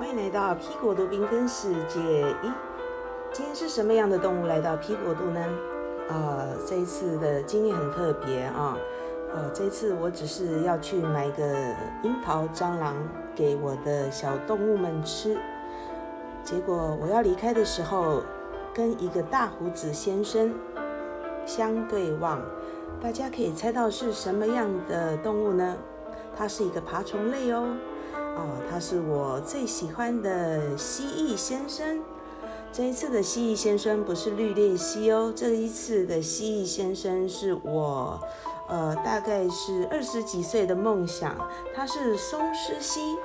欢迎来到 P 国度缤纷世界。咦，今天是什么样的动物来到 P 国度呢？啊，这一次的经历很特别啊。呃，这次我只是要去买个樱桃蟑螂给我的小动物们吃，结果我要离开的时候，跟一个大胡子先生相对望。大家可以猜到是什么样的动物呢？它是一个爬虫类哦。哦，他是我最喜欢的蜥蜴先生。这一次的蜥蜴先生不是绿鬣蜥哦，这一次的蜥蜴先生是我，呃，大概是二十几岁的梦想。它是松狮蜥，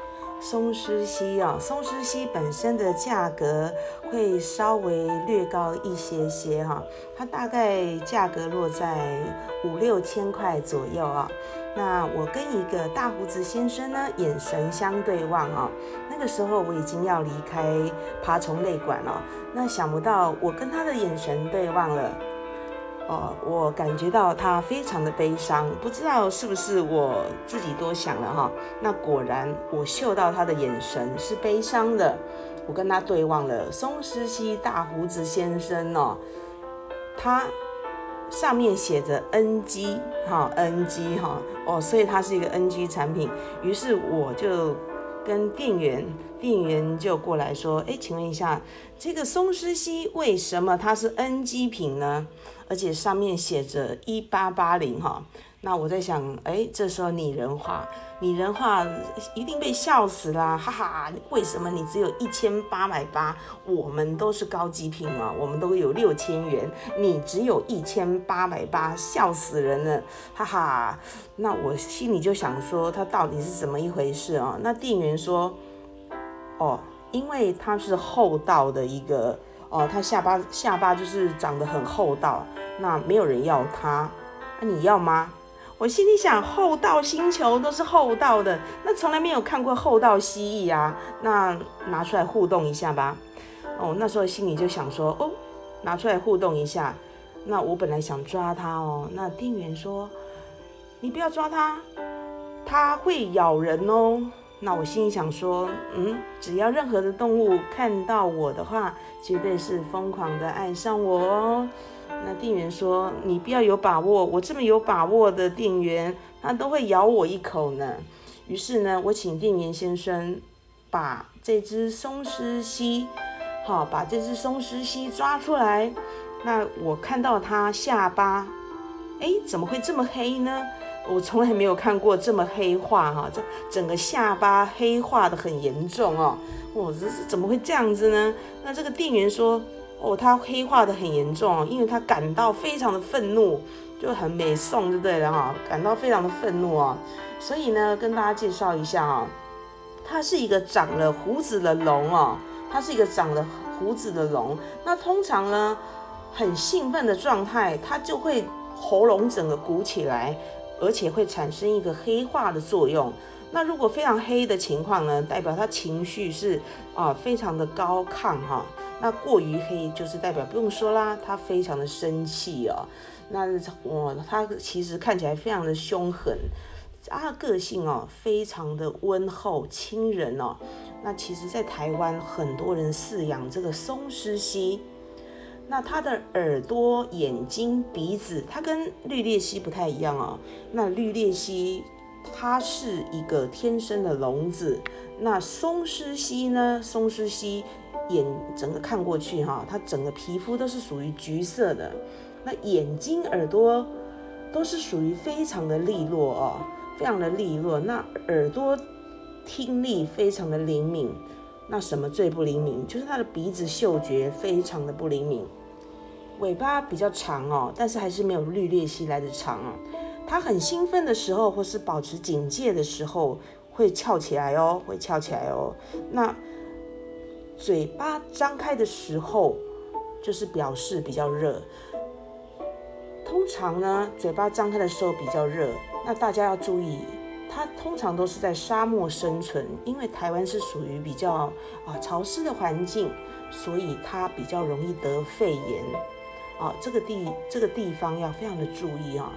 松狮蜥啊，松狮蜥本身的价格会稍微略高一些些哈，它大概价格落在五六千块左右啊。那我跟一个大胡子先生呢，眼神相对望啊。那个时候我已经要离开爬虫类馆了。那想不到我跟他的眼神对望了，哦，我感觉到他非常的悲伤，不知道是不是我自己多想了哈。那果然我嗅到他的眼神是悲伤的。我跟他对望了，松狮蜥大胡子先生哦，他。上面写着 NG 哈，NG 哈哦，所以它是一个 NG 产品。于是我就跟店员，店员就过来说：“哎，请问一下，这个松狮蜥为什么它是 NG 品呢？而且上面写着一八八零哈。”那我在想，哎，这时候拟人化，拟人化一定被笑死啦，哈哈！为什么你只有一千八百八？我们都是高级品啊，我们都有六千元，你只有一千八百八，笑死人了，哈哈！那我心里就想说，他到底是怎么一回事啊？那店员说，哦，因为他是厚道的一个，哦，他下巴下巴就是长得很厚道，那没有人要他，那你要吗？我心里想，厚道星球都是厚道的，那从来没有看过厚道蜥蜴啊。那拿出来互动一下吧。哦，那时候心里就想说，哦，拿出来互动一下。那我本来想抓它哦，那店员说，你不要抓它，它会咬人哦。那我心里想说，嗯，只要任何的动物看到我的话，绝对是疯狂的爱上我哦。那店员说：“你不要有把握，我这么有把握的店员，他都会咬我一口呢。”于是呢，我请店员先生把这只松狮蜥，好，把这只松狮蜥抓出来。那我看到它下巴，哎，怎么会这么黑呢？我从来没有看过这么黑化哈，这整个下巴黑化的很严重哦。我这是怎么会这样子呢？那这个店员说。哦，他黑化的很严重，因为他感到非常的愤怒，就很美颂，就对了哈？感到非常的愤怒啊，所以呢，跟大家介绍一下啊，它是一个长了胡子的龙哦，它是一个长了胡子的龙。那通常呢，很兴奋的状态，它就会喉咙整个鼓起来，而且会产生一个黑化的作用。那如果非常黑的情况呢，代表他情绪是啊非常的高亢哈。那过于黑就是代表不用说啦，他非常的生气哦。那我他其实看起来非常的凶狠，他的个性哦非常的温厚亲人哦。那其实，在台湾很多人饲养这个松狮蜥，那它的耳朵、眼睛、鼻子，它跟绿鬣蜥不太一样哦。那绿鬣蜥它是一个天生的聋子，那松狮蜥呢？松狮蜥。眼整个看过去哈，它整个皮肤都是属于橘色的，那眼睛、耳朵都是属于非常的利落哦，非常的利落。那耳朵听力非常的灵敏，那什么最不灵敏？就是它的鼻子嗅觉非常的不灵敏。尾巴比较长哦，但是还是没有绿鬣蜥来的长哦。它很兴奋的时候，或是保持警戒的时候，会翘起来哦，会翘起来哦。那嘴巴张开的时候，就是表示比较热。通常呢，嘴巴张开的时候比较热。那大家要注意，它通常都是在沙漠生存，因为台湾是属于比较啊潮湿的环境，所以它比较容易得肺炎。啊，这个地这个地方要非常的注意啊。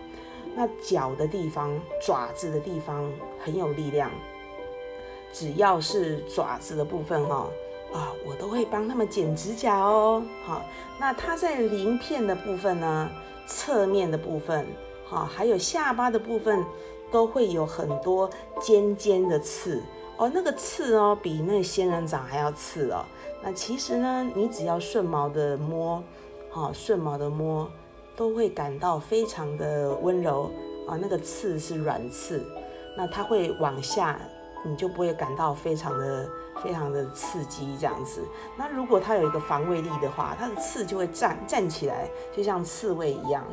那脚的地方、爪子的地方很有力量。只要是爪子的部分哈啊，我都会帮他们剪指甲哦。好，那它在鳞片的部分呢，侧面的部分哈，还有下巴的部分，都会有很多尖尖的刺哦。那个刺哦，比那仙人掌还要刺哦。那其实呢，你只要顺毛的摸，好顺毛的摸，都会感到非常的温柔啊。那个刺是软刺，那它会往下，你就不会感到非常的非常的刺激这样子。那如果它有一个防卫力的话，它的刺就会站站起来，就像刺猬一样。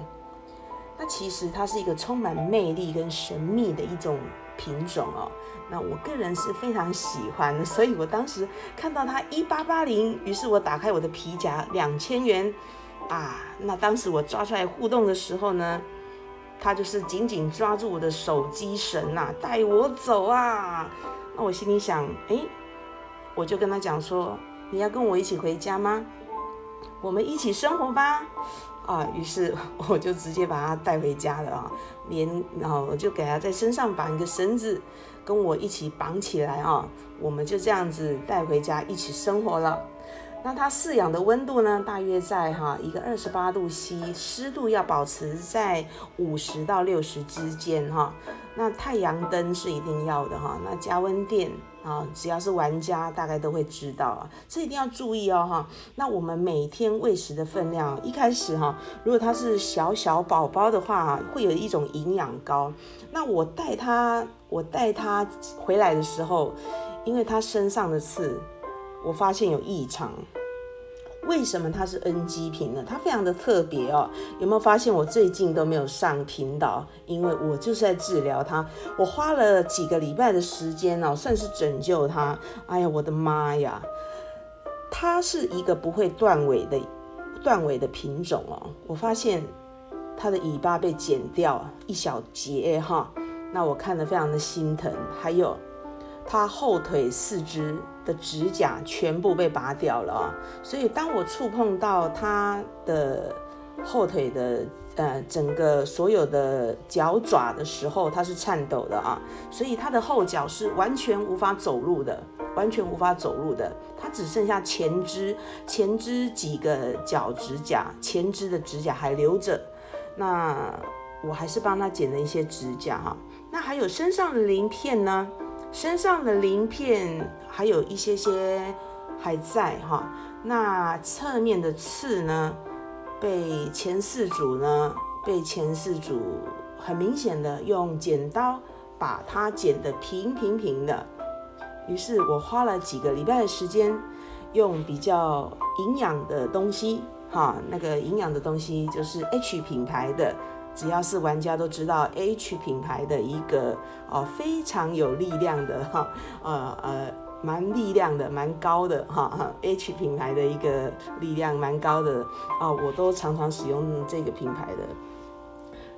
那其实它是一个充满魅力跟神秘的一种品种哦。那我个人是非常喜欢，所以我当时看到它一八八零，于是我打开我的皮夹，两千元啊！那当时我抓出来互动的时候呢，他就是紧紧抓住我的手机绳呐，带我走啊！那我心里想，哎，我就跟他讲说，你要跟我一起回家吗？我们一起生活吧！啊，于是 我就直接把他带回家了啊，连然后我就给他在身上绑一个绳子。跟我一起绑起来啊，我们就这样子带回家一起生活了。那它饲养的温度呢，大约在哈一个二十八度 C，湿度要保持在五十到六十之间哈。那太阳灯是一定要的哈。那加温垫啊，只要是玩家大概都会知道啊，这一定要注意哦哈。那我们每天喂食的分量，一开始哈，如果它是小小宝宝的话，会有一种营养膏。那我带它，我带它回来的时候，因为它身上的刺。我发现有异常，为什么它是 NG 品呢？它非常的特别哦。有没有发现我最近都没有上频道？因为我就是在治疗它，我花了几个礼拜的时间哦，算是拯救它。哎呀，我的妈呀！它是一个不会断尾的断尾的品种哦。我发现它的尾巴被剪掉一小节哈，那我看得非常的心疼。还有它后腿四肢。的指甲全部被拔掉了啊！所以当我触碰到它的后腿的呃整个所有的脚爪的时候，它是颤抖的啊！所以它的后脚是完全无法走路的，完全无法走路的。它只剩下前肢，前肢几个脚指甲，前肢的指甲还留着。那我还是帮它剪了一些指甲哈。那还有身上的鳞片呢？身上的鳞片还有一些些还在哈，那侧面的刺呢，被前四组呢，被前四组很明显的用剪刀把它剪得平平平的。于是我花了几个礼拜的时间，用比较营养的东西哈，那个营养的东西就是 H 品牌的。只要是玩家都知道，H 品牌的一个哦非常有力量的哈，呃呃蛮力量的蛮高的哈，H 品牌的一个力量蛮高的啊，我都常常使用这个品牌的。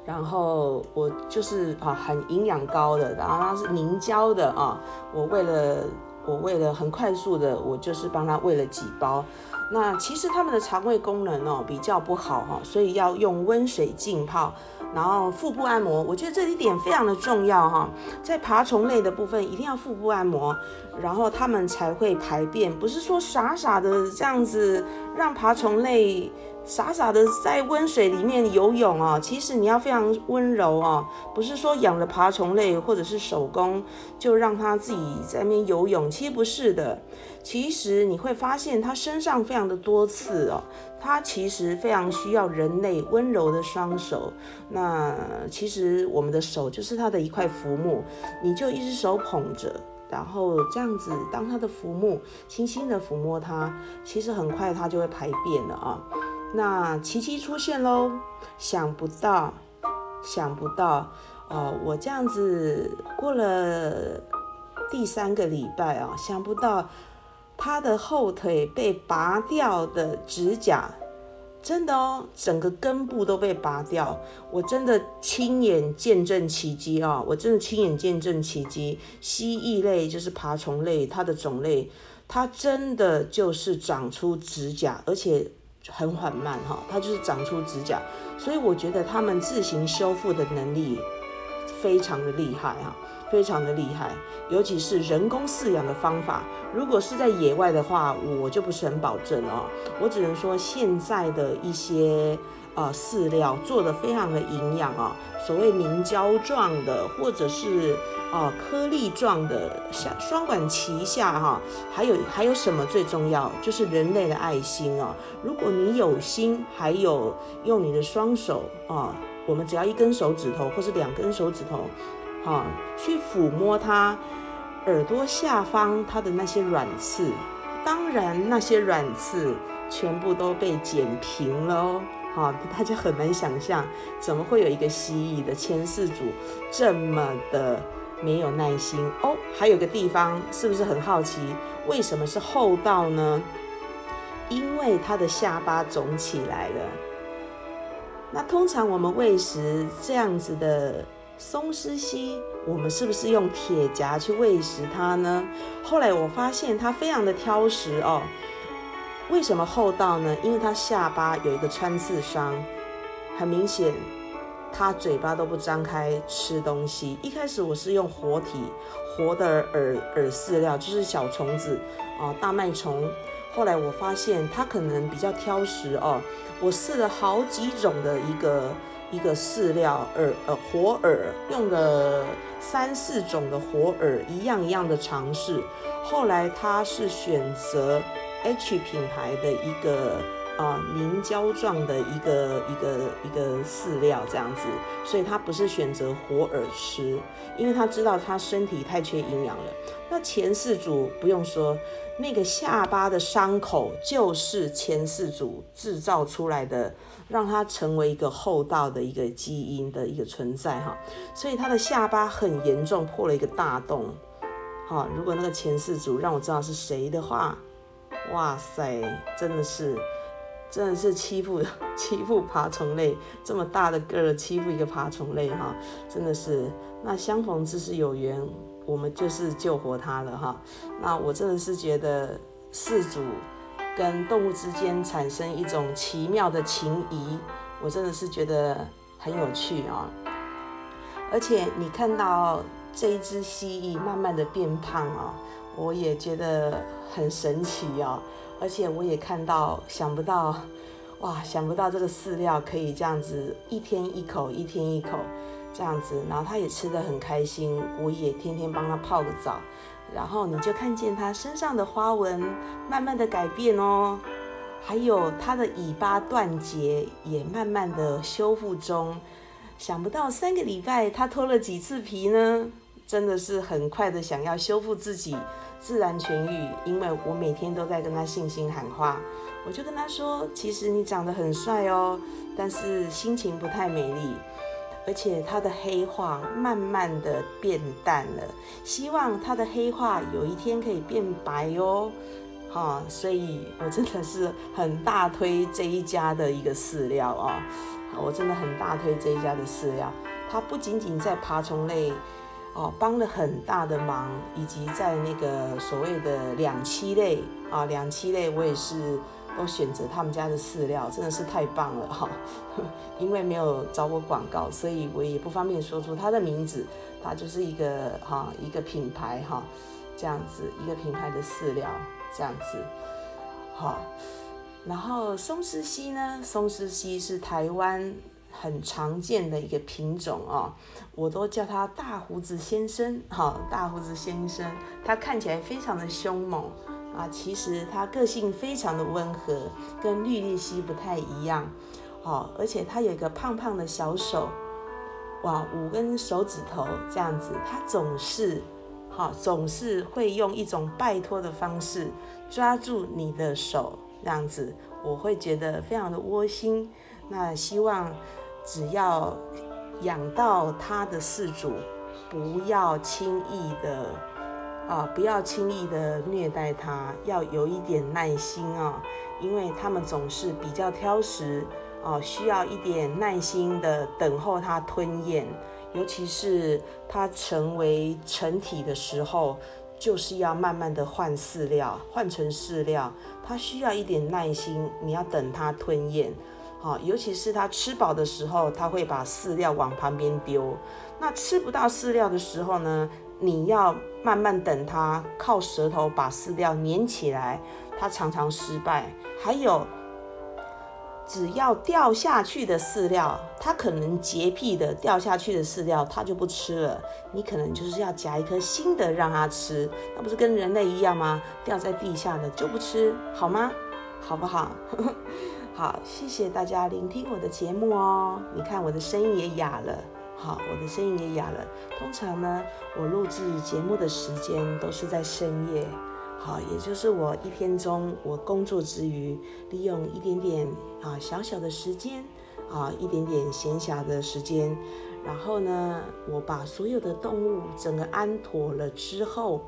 然后我就是啊很营养高的，然后它是凝胶的啊，我为了我为了很快速的，我就是帮他喂了几包。那其实他们的肠胃功能哦比较不好哈，所以要用温水浸泡，然后腹部按摩，我觉得这一点非常的重要哈。在爬虫类的部分，一定要腹部按摩，然后他们才会排便，不是说傻傻的这样子让爬虫类。傻傻的在温水里面游泳哦，其实你要非常温柔哦，不是说养了爬虫类或者是手工就让它自己在那边游泳，其实不是的。其实你会发现它身上非常的多刺哦，它其实非常需要人类温柔的双手。那其实我们的手就是它的一块浮木，你就一只手捧着，然后这样子当它的浮木，轻轻的抚摸它，其实很快它就会排便了啊。那奇迹出现喽！想不到，想不到哦！我这样子过了第三个礼拜啊，想不到他的后腿被拔掉的指甲，真的哦，整个根部都被拔掉。我真的亲眼见证奇迹啊！我真的亲眼见证奇迹。蜥蜴类就是爬虫类，它的种类，它真的就是长出指甲，而且。很缓慢哈，它就是长出指甲，所以我觉得它们自行修复的能力非常的厉害哈。非常的厉害，尤其是人工饲养的方法。如果是在野外的话，我就不是很保证哦。我只能说现在的一些呃饲料做的非常的营养啊，所谓凝胶状的，或者是啊颗粒状的，下双管齐下哈。还有还有什么最重要？就是人类的爱心啊。如果你有心，还有用你的双手啊，我们只要一根手指头或是两根手指头，哈，去抚摸它。耳朵下方，它的那些软刺，当然那些软刺全部都被剪平了哦。好，大家很难想象，怎么会有一个蜥蜴的前四组这么的没有耐心哦？还有个地方，是不是很好奇，为什么是厚道呢？因为它的下巴肿起来了。那通常我们喂食这样子的。松狮蜥，我们是不是用铁夹去喂食它呢？后来我发现它非常的挑食哦。为什么厚道呢？因为他下巴有一个穿刺伤，很明显，他嘴巴都不张开吃东西。一开始我是用活体活的饵饵饲料，就是小虫子哦，大麦虫。后来我发现它可能比较挑食哦。我试了好几种的一个。一个饲料饵，呃，活饵用了三四种的活饵，一样一样的尝试。后来他是选择 H 品牌的一个啊凝胶状的一个一个一个饲料这样子，所以他不是选择活饵吃，因为他知道他身体太缺营养了。那前四组不用说，那个下巴的伤口就是前四组制造出来的。让它成为一个厚道的一个基因的一个存在哈，所以它的下巴很严重，破了一个大洞。好，如果那个前四组让我知道是谁的话，哇塞，真的是，真的是欺负 欺负爬虫类这么大的个儿欺负一个爬虫类哈，真的是。那相逢自是有缘，我们就是救活它了哈。那我真的是觉得四组。跟动物之间产生一种奇妙的情谊，我真的是觉得很有趣啊！而且你看到这一只蜥蜴慢慢的变胖啊，我也觉得很神奇哦！而且我也看到，想不到，哇，想不到这个饲料可以这样子一天一口，一天一口这样子，然后它也吃得很开心，我也天天帮它泡个澡。然后你就看见它身上的花纹慢慢的改变哦，还有它的尾巴断节也慢慢的修复中。想不到三个礼拜它脱了几次皮呢？真的是很快的想要修复自己，自然痊愈。因为我每天都在跟他信心喊话，我就跟他说：其实你长得很帅哦，但是心情不太美丽。而且他的黑化慢慢的变淡了，希望他的黑化有一天可以变白哦，哈，所以我真的是很大推这一家的一个饲料啊，我真的很大推这一家的饲料，它不仅仅在爬虫类哦帮了很大的忙，以及在那个所谓的两栖类啊，两栖类我也是。都选择他们家的饲料，真的是太棒了哈！因为没有找我广告，所以我也不方便说出它的名字。它就是一个哈一个品牌哈，这样子一个品牌的饲料这样子。好，然后松狮蜥呢？松狮蜥是台湾很常见的一个品种哦，我都叫它大胡子先生。哈，大胡子先生，它看起来非常的凶猛。啊，其实它个性非常的温和，跟绿鬣蜥不太一样，哦，而且它有一个胖胖的小手，哇，五根手指头这样子，它总是，好，总是会用一种拜托的方式抓住你的手，这样子，我会觉得非常的窝心。那希望只要养到它的饲主，不要轻易的。啊，不要轻易的虐待它，要有一点耐心啊，因为它们总是比较挑食啊，需要一点耐心的等候它吞咽，尤其是它成为成体的时候，就是要慢慢的换饲料，换成饲料，它需要一点耐心，你要等它吞咽。好，尤其是它吃饱的时候，它会把饲料往旁边丢。那吃不到饲料的时候呢，你要慢慢等它靠舌头把饲料粘起来，它常常失败。还有。只要掉下去的饲料，它可能洁癖的掉下去的饲料，它就不吃了。你可能就是要夹一颗新的让它吃，那不是跟人类一样吗？掉在地下的就不吃，好吗？好不好？好，谢谢大家聆听我的节目哦。你看我的声音也哑了，好，我的声音也哑了。通常呢，我录制节目的时间都是在深夜。好，也就是我一天中我工作之余，利用一点点啊小小的时间啊一点点闲暇的时间，然后呢，我把所有的动物整个安妥了之后，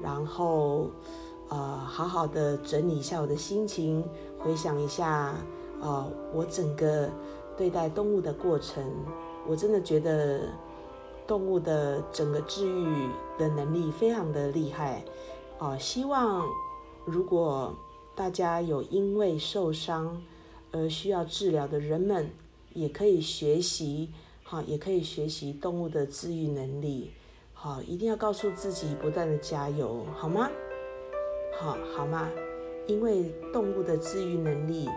然后呃好好的整理一下我的心情，回想一下啊我整个对待动物的过程，我真的觉得动物的整个治愈的能力非常的厉害。哦，希望如果大家有因为受伤而需要治疗的人们，也可以学习，好，也可以学习动物的治愈能力，好，一定要告诉自己不断的加油，好吗？好，好吗？因为动物的治愈能力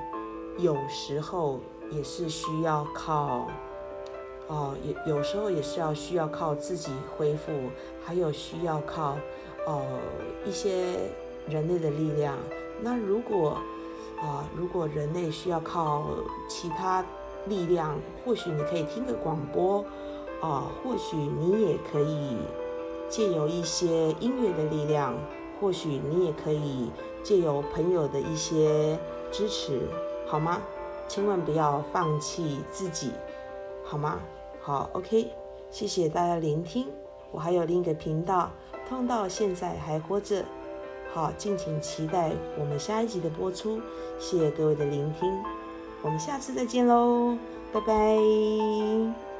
有时候也是需要靠，哦，有有时候也是要需要靠自己恢复，还有需要靠。哦，一些人类的力量。那如果啊，如果人类需要靠其他力量，或许你可以听个广播啊，或许你也可以借由一些音乐的力量，或许你也可以借由朋友的一些支持，好吗？千万不要放弃自己，好吗？好，OK，谢谢大家聆听。我还有另一个频道。痛到现在还活着，好，敬请期待我们下一集的播出。谢谢各位的聆听，我们下次再见喽，拜拜。